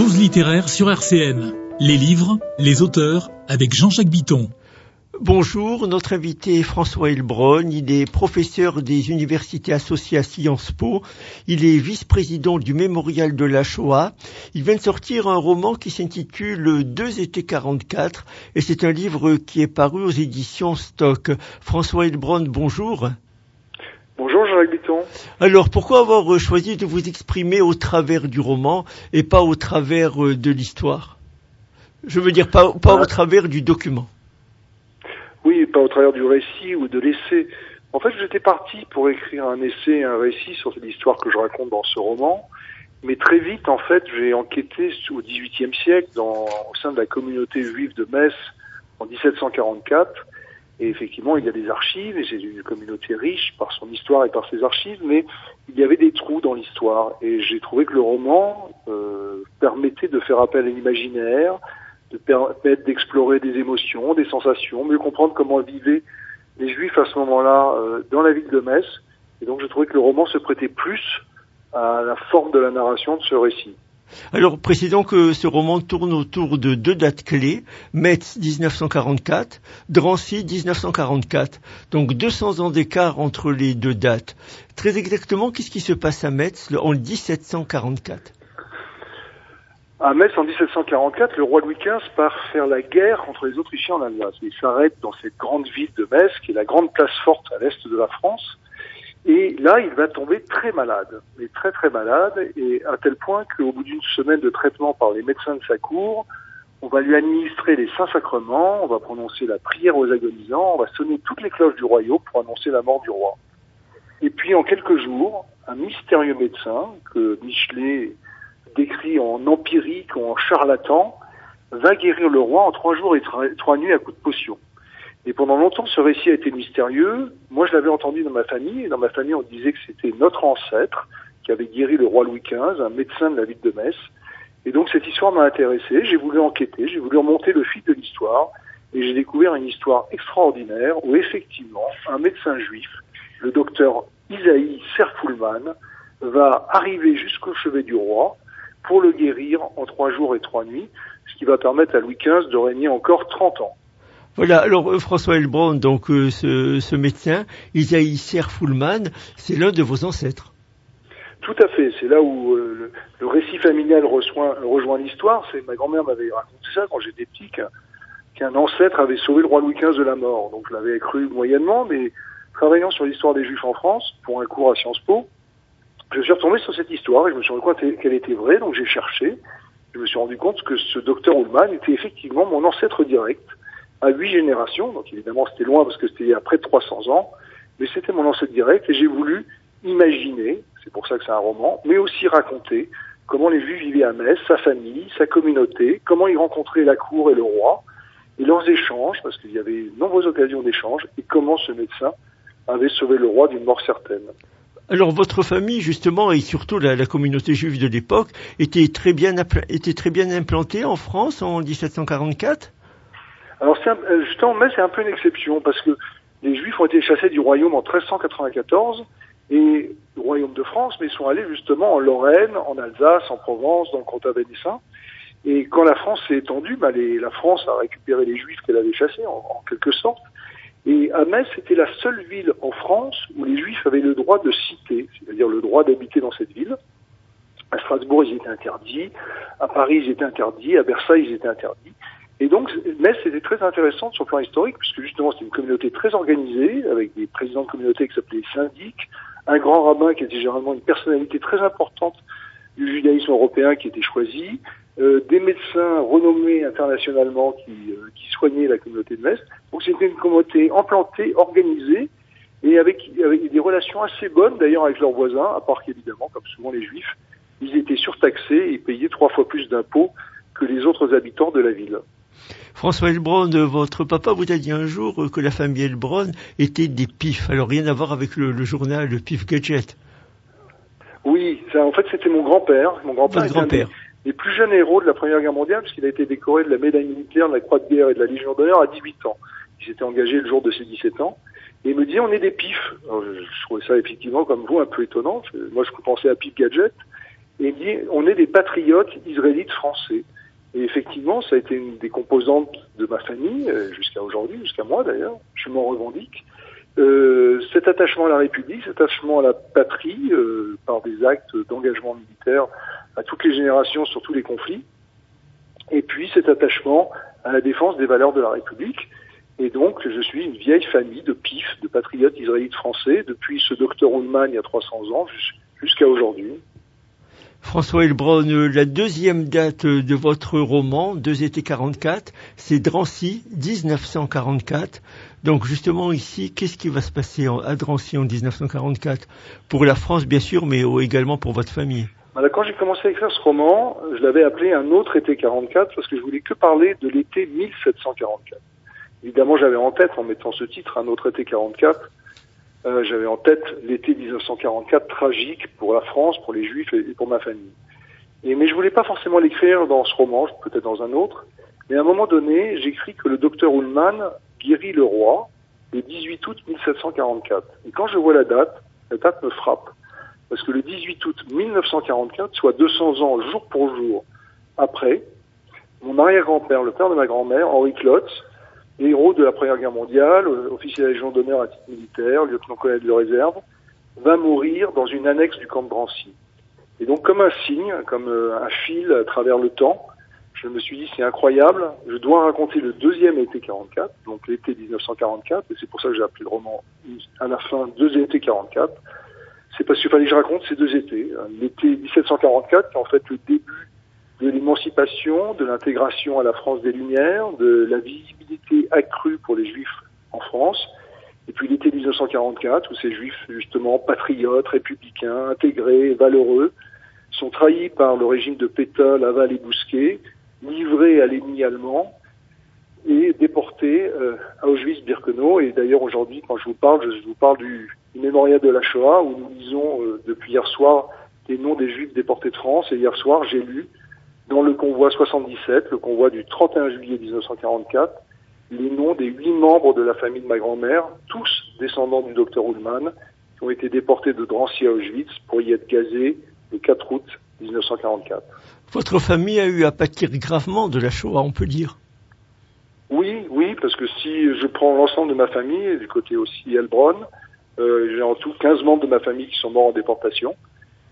Pause littéraire sur RCN. Les livres, les auteurs, avec Jean-Jacques. Bonjour, notre invité est François Elbron. Il est professeur des universités associées à Sciences Po. Il est vice-président du Mémorial de la Shoah. Il vient de sortir un roman qui s'intitule Deux étés 44 et c'est un livre qui est paru aux éditions Stock. François Elbron, bonjour. Bonjour Jean-Jacques Bitton. Alors pourquoi avoir choisi de vous exprimer au travers du roman et pas au travers euh, de l'histoire? Je veux dire pas, pas au travers du document. Oui, pas au travers du récit ou de l'essai. En fait, j'étais parti pour écrire un essai, un récit sur l'histoire que je raconte dans ce roman. Mais très vite, en fait, j'ai enquêté au XVIIIe siècle dans, au sein de la communauté juive de Metz en 1744. Et effectivement, il y a des archives, et c'est une communauté riche par son histoire et par ses archives, mais il y avait des trous dans l'histoire. Et j'ai trouvé que le roman euh, permettait de faire appel à l'imaginaire, de permettre d'explorer des émotions, des sensations, mieux comprendre comment vivaient les Juifs à ce moment-là euh, dans la ville de Metz. Et donc je trouvais que le roman se prêtait plus à la forme de la narration de ce récit. Alors, précisons que ce roman tourne autour de deux dates clés, Metz 1944, Drancy 1944. Donc 200 ans d'écart entre les deux dates. Très exactement, qu'est-ce qui se passe à Metz en 1744 à Metz, en 1744, le roi Louis XV part faire la guerre contre les Autrichiens en Alsace. Il s'arrête dans cette grande ville de Metz, qui est la grande place forte à l'est de la France. Et là, il va tomber très malade, mais très très malade, et à tel point qu'au bout d'une semaine de traitement par les médecins de sa cour, on va lui administrer les saints sacrements, on va prononcer la prière aux agonisants, on va sonner toutes les cloches du royaume pour annoncer la mort du roi. Et puis en quelques jours, un mystérieux médecin que Michelet décrit en empirique en charlatan, va guérir le roi en trois jours et trois nuits à coups de potion. Et pendant longtemps, ce récit a été mystérieux. Moi, je l'avais entendu dans ma famille, et dans ma famille, on disait que c'était notre ancêtre qui avait guéri le roi Louis XV, un médecin de la ville de Metz. Et donc, cette histoire m'a intéressé, j'ai voulu enquêter, j'ai voulu remonter le fil de l'histoire, et j'ai découvert une histoire extraordinaire où, effectivement, un médecin juif, le docteur Isaïe Serfoulman, va arriver jusqu'au chevet du roi, pour le guérir en trois jours et trois nuits, ce qui va permettre à Louis XV de régner encore 30 ans. Voilà, alors euh, François Elbron, donc euh, ce, ce, médecin, Isaïe Serfoulman, c'est l'un de vos ancêtres. Tout à fait, c'est là où euh, le, le, récit familial rejoint, rejoint l'histoire. C'est ma grand-mère m'avait raconté ça quand j'étais petit, qu'un ancêtre avait sauvé le roi Louis XV de la mort. Donc je l'avais cru moyennement, mais travaillant sur l'histoire des Juifs en France pour un cours à Sciences Po, je suis retombé sur cette histoire et je me suis rendu compte qu'elle était vraie, donc j'ai cherché. Je me suis rendu compte que ce docteur Ullmann était effectivement mon ancêtre direct à huit générations. Donc évidemment, c'était loin parce que c'était il y a près de 300 ans, mais c'était mon ancêtre direct et j'ai voulu imaginer, c'est pour ça que c'est un roman, mais aussi raconter comment les Juifs vivaient à Metz, sa famille, sa communauté, comment ils rencontraient la cour et le roi, et leurs échanges, parce qu'il y avait de nombreuses occasions d'échanges, et comment ce médecin avait sauvé le roi d'une mort certaine. Alors votre famille, justement, et surtout la, communauté juive de l'époque, était était très bien implantée en France en 1744. Alors euh, justement, mais c'est un peu une exception parce que les Juifs ont été chassés du royaume en 1394 et du royaume de France, mais ils sont allés justement en Lorraine, en Alsace, en Provence, dans le comtat vénissin. Et quand la France s'est étendue, bah les, la France a récupéré les Juifs qu'elle avait chassés, en, en quelque sorte. Et à Metz, c'était la seule ville en France où les Juifs avaient le droit de citer, c'est-à-dire le droit d'habiter dans cette ville. À Strasbourg, ils étaient interdits. À Paris, ils étaient interdits. À Versailles, ils étaient interdits. Et donc, Metz était très intéressante sur le plan historique, puisque justement, c'était une communauté très organisée, avec des présidents de communauté qui s'appelaient syndics, un grand rabbin qui était généralement une personnalité très importante du judaïsme européen qui était choisi, euh, des médecins renommés internationalement qui, euh, qui soignaient la communauté de Metz. Donc c'était une communauté implantée, organisée, et avec, avec des relations assez bonnes d'ailleurs avec leurs voisins, à part qu'évidemment, comme souvent les juifs, ils étaient surtaxés et payaient trois fois plus d'impôts que les autres habitants de la ville. François Elbron, votre papa vous a dit un jour que la famille Elbron était des pifs. Alors rien à voir avec le, le journal le Pif Gadget. Oui, ça, en fait c'était mon grand-père. Mon grand-père les plus jeunes héros de la Première Guerre mondiale, puisqu'il a été décoré de la médaille militaire, de la Croix de guerre et de la Légion d'honneur à 18 ans. Il s'était engagé le jour de ses 17 ans. Et il me dit, on est des pifs. Alors, je, trouvais ça effectivement, comme vous, un peu étonnant. moi, je pensais à Pif Gadget. et il dit on est des patriotes israélites français. Et effectivement, ça a été une des composantes de ma famille, euh, jusqu'à aujourd'hui, jusqu'à moi d'ailleurs, je m'en revendique. Euh, cet attachement à la République, cet attachement à la patrie, euh, par des actes d'engagement militaire à toutes les générations sur tous les conflits, et puis cet attachement à la défense des valeurs de la République. Et donc, je suis une vieille famille de pif, de patriotes israélites français, depuis ce docteur Ullmann il y a 300 ans jusqu'à aujourd'hui. François Elbron, la deuxième date de votre roman, Deux étés 44, c'est Drancy, 1944. Donc justement ici, qu'est-ce qui va se passer à Drancy en 1944 Pour la France bien sûr, mais également pour votre famille. quand j'ai commencé à écrire ce roman, je l'avais appelé Un autre été 44 parce que je voulais que parler de l'été 1744. Évidemment, j'avais en tête, en mettant ce titre, Un autre été 44, euh, j'avais en tête l'été 1944 tragique pour la France, pour les Juifs et, pour ma famille. Et, mais je voulais pas forcément l'écrire dans ce roman, peut-être dans un autre. Mais à un moment donné, j'écris que le docteur Ullmann guérit le roi le 18 août 1744. Et quand je vois la date, la date me frappe. Parce que le 18 août 1944, soit 200 ans jour pour jour après, mon arrière-grand-père, le père de ma grand-mère, Henri Klotz, héros de la Première Guerre mondiale, euh, officier de la Légion d'honneur à titre militaire, lieutenant-colonel de réserve, va mourir dans une annexe du camp de Drancy. Et donc, comme un signe, comme euh, un fil à travers le temps, je me suis dit, c'est incroyable, je dois raconter le deuxième été 44, donc l'été 1944, et c'est pour ça que j'ai appelé le roman à la fin Deux étés 44. C'est parce qu'il fallait que je raconte ces deux étés. L'été 1744, qui est en fait le début de l'émancipation, de l'intégration à la France des Lumières, de la visibilité accrue pour les Juifs en France, et puis l'été 1944, où ces Juifs, justement, patriotes, républicains, intégrés, valeureux, sont trahis par le régime de Pétain, Laval et Bousquet, livrés à l'ennemi allemand et déportés euh, à Auschwitz-Birkenau. Et d'ailleurs, aujourd'hui, quand je vous parle, je, vous parle du, mémorial de la Shoah, où nous lisons euh, depuis hier soir les noms des Juifs déportés de France. Et hier soir, j'ai lu dans le convoi 77, le convoi du 31 juillet 1944, les noms des huit membres de la famille de ma grand-mère, tous descendants du docteur Ullmann, qui ont été déportés de Drancy à Auschwitz pour y être gazés le 4 août 1944. Votre famille a eu à pâtir gravement de la Shoah, on peut dire. Oui, oui, parce que si je prends l'ensemble de ma famille, du côté aussi Elbron, euh, j'ai en tout 15 membres de ma famille qui sont morts en déportation.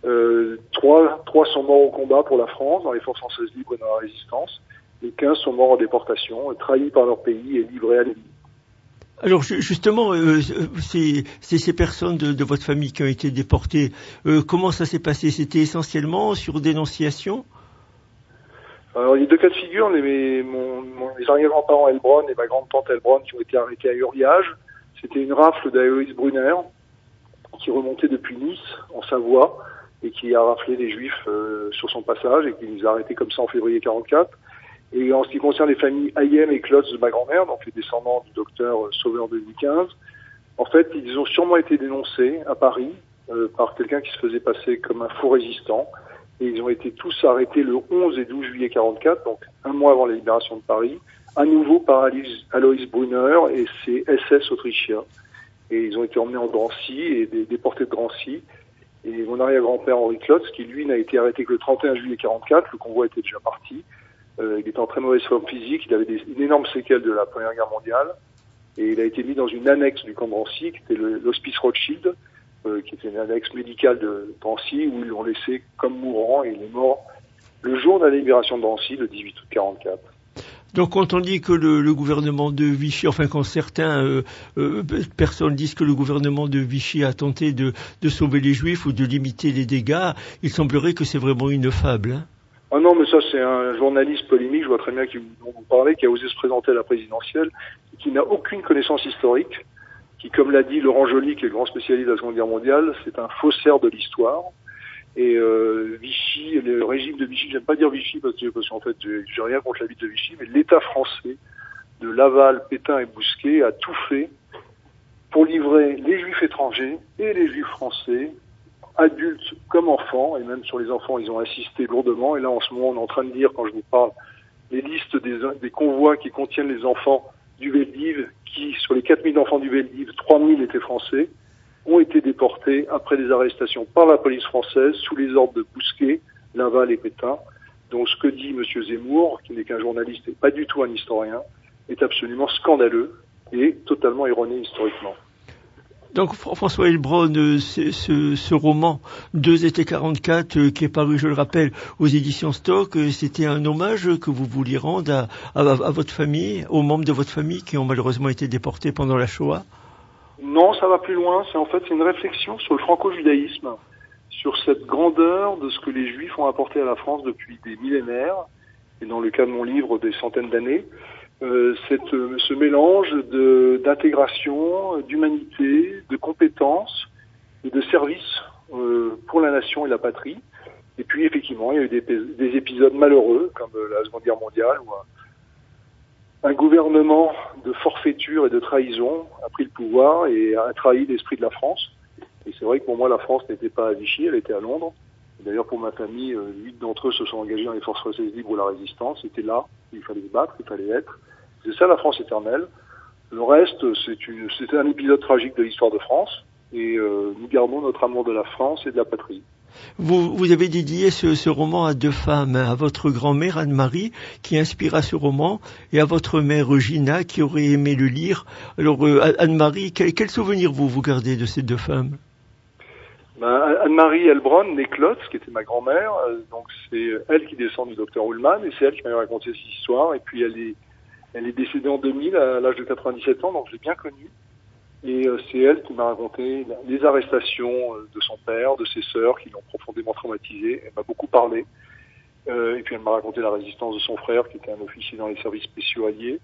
Euh, trois, trois sont morts au combat pour la France, dans les forces françaises libres et dans la résistance. Et 15 sont morts en déportation, trahis par leur pays et livrés à l'ennemi. Alors justement, euh, c'est ces personnes de, votre famille qui ont été déportées. Euh, comment ça s'est passé? C'était essentiellement sur dénonciation? Alors il y a deux cas de figure. Les, mon, les arrière-grands-parents Elbron et ma grande-tante Elbron qui ont été arrêtés à Uriage. C'était une rafle d'Aloïs Brunner qui remontait depuis Nice, en Savoie, et qui a raflé les Juifs euh, sur son passage et qui nous a arrêtés comme ça en février 44. Et en ce qui concerne les familles Ayem et Klotz de ma grand-mère, donc les descendants du docteur euh, Sauveur 2015, en fait, ils ont sûrement été dénoncés à Paris euh, par quelqu'un qui se faisait passer comme un faux résistant. Et ils ont été tous arrêtés le 11 et 12 juillet 44, donc un mois avant la libération de Paris, à nouveau par Alois Brunner et ses SS autrichiens. Et ils ont été emmenés en Drancy et déportés de Drancy. Et mon arrière-grand-père Henri Klotz, qui lui n'a été arrêté que le 31 juillet 44, le convoi était déjà parti. Euh, il était en très mauvaise forme physique, il avait une énorme séquelle de la Première Guerre mondiale, et il a été mis dans une annexe du camp de qui était l'hospice Rothschild, euh, qui était une annexe médicale de Drancy, où ils l'ont laissé comme mourant, et il est mort le jour de la libération de Drancy, le 18 août 44. Donc quand on dit que le, gouvernement de Vichy, enfin quand certains euh, euh, personnes disent que le gouvernement de Vichy a tenté de, sauver les juifs ou de limiter les dégâts, il semblerait que c'est vraiment une fable. Hein. ah non, mais ça c'est un journaliste polémique, je vois très bien qui vous, vous parlez, qui a osé se présenter à la présidentielle, qui n'a aucune connaissance historique, qui, comme l'a dit Laurent Joly, qui est le grand spécialiste de la Seconde Guerre mondiale, c'est un faussaire de l'histoire. Et euh, Vichy, le régime de Vichy, j'aime pas dire Vichy parce que parce qu'en fait j'ai rien contre la vie de Vichy, mais l'État français de Laval, Pétain et Bousquet a tout fait pour livrer les juifs étrangers et les juifs français, adultes comme enfants, et même sur les enfants ils ont insisté lourdement, et là en ce moment on est en train de dire, quand je vous parle, les listes des, des convois qui contiennent les enfants du Veldiv, qui sur les 4000 enfants du Veldiv, 3000 étaient français, ont été déportés après des arrestations par la police française sous les ordres de Bousquet Laval et Pétain. Donc ce que dit M. Zemmour, qui n'est qu'un journaliste et pas du tout un historien, est absolument scandaleux et totalement erroné historiquement. Donc François Hilbron, euh, ce, ce, roman Deux étés 44 euh, qui est paru, je le rappelle, aux éditions Stock, euh, c'était un hommage que vous vouliez rendre à, votre famille, aux membres de votre famille qui ont malheureusement été déportés pendant la Shoah Non, ça va plus loin. C'est en fait une réflexion sur le franco-judaïsme, sur cette grandeur de ce que les Juifs ont apporté à la France depuis des millénaires, et dans le cas de mon livre, des centaines d'années. Euh, cette, euh, ce mélange d'intégration, d'humanité, de compétences et de services euh, pour la nation et la patrie. Et puis effectivement, il y a eu des, des épisodes malheureux, comme la Seconde Guerre mondiale, où un, gouvernement de forfaiture et de trahison a pris le pouvoir et a trahi l'esprit de la France. Et c'est vrai que pour moi, la France n'était pas à Vichy, elle était à Londres. D'ailleurs, pour ma famille, huit d'entre eux se sont engagés dans les forces françaises libres ou la résistance. C'était là, il fallait se battre, il fallait être. C'est ça la France éternelle. Le reste, c'est un épisode tragique de l'histoire de France. Et euh, nous gardons notre amour de la France et de la patrie. Vous, vous avez dédié ce, ce, roman à deux femmes, à votre grand-mère Anne-Marie qui inspira ce roman et à votre mère Gina qui aurait aimé le lire. Alors euh, Anne-Marie, quel, quel, souvenir vous vous gardez de ces deux femmes? Ben, Anne-Marie Elbron, née Klotz, qui était ma grand-mère, euh, donc c'est elle qui descend du docteur Ullmann et c'est elle qui m'a raconté cette histoire et puis elle est elle est décédée en 2000 à l'âge de 97 ans, donc je l'ai bien connue. Et euh, c'est elle qui m'a raconté les arrestations euh, de son père, de ses sœurs, qui l'ont profondément traumatisée. Elle m'a beaucoup parlé. Euh, et puis elle m'a raconté la résistance de son frère, qui était un officier dans les services spéciaux alliés.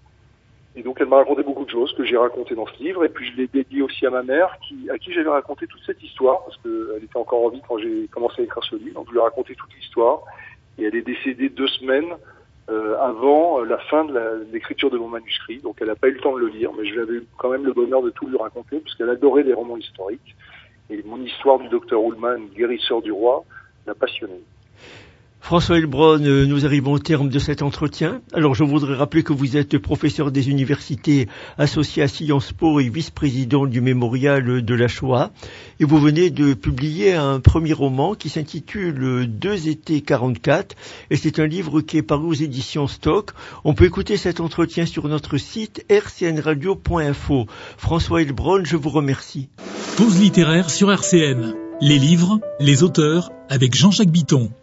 Et donc elle m'a raconté beaucoup de choses que j'ai racontées dans ce livre. Et puis je l'ai dédié aussi à ma mère, qui, à qui j'avais raconté toute cette histoire, parce qu'elle était encore en vie quand j'ai commencé à écrire ce livre. Donc je lui ai raconté toute l'histoire. Et elle est décédée deux semaines euh, avant euh, la fin de l'écriture de mon manuscrit. Donc elle n'a pas eu le temps de le lire, mais je l'avais quand même le bonheur de tout lui raconter, puisqu'elle adorait les romans historiques. Et mon histoire du docteur Ullmann, guérisseur du roi, l'a passionnée. François Elbron, euh, nous arrivons au terme de cet entretien. Alors je voudrais rappeler que vous êtes professeur des universités associé à Sciences Po et vice-président du mémorial de la Shoah. Et vous venez de publier un premier roman qui s'intitule Deux étés 44. Et c'est un livre qui est paru aux éditions Stock. On peut écouter cet entretien sur notre site rcnradio.info. François Elbron, je vous remercie. Pause littéraire sur RCN. Les livres, les auteurs, avec Jean-Jacques Bitton.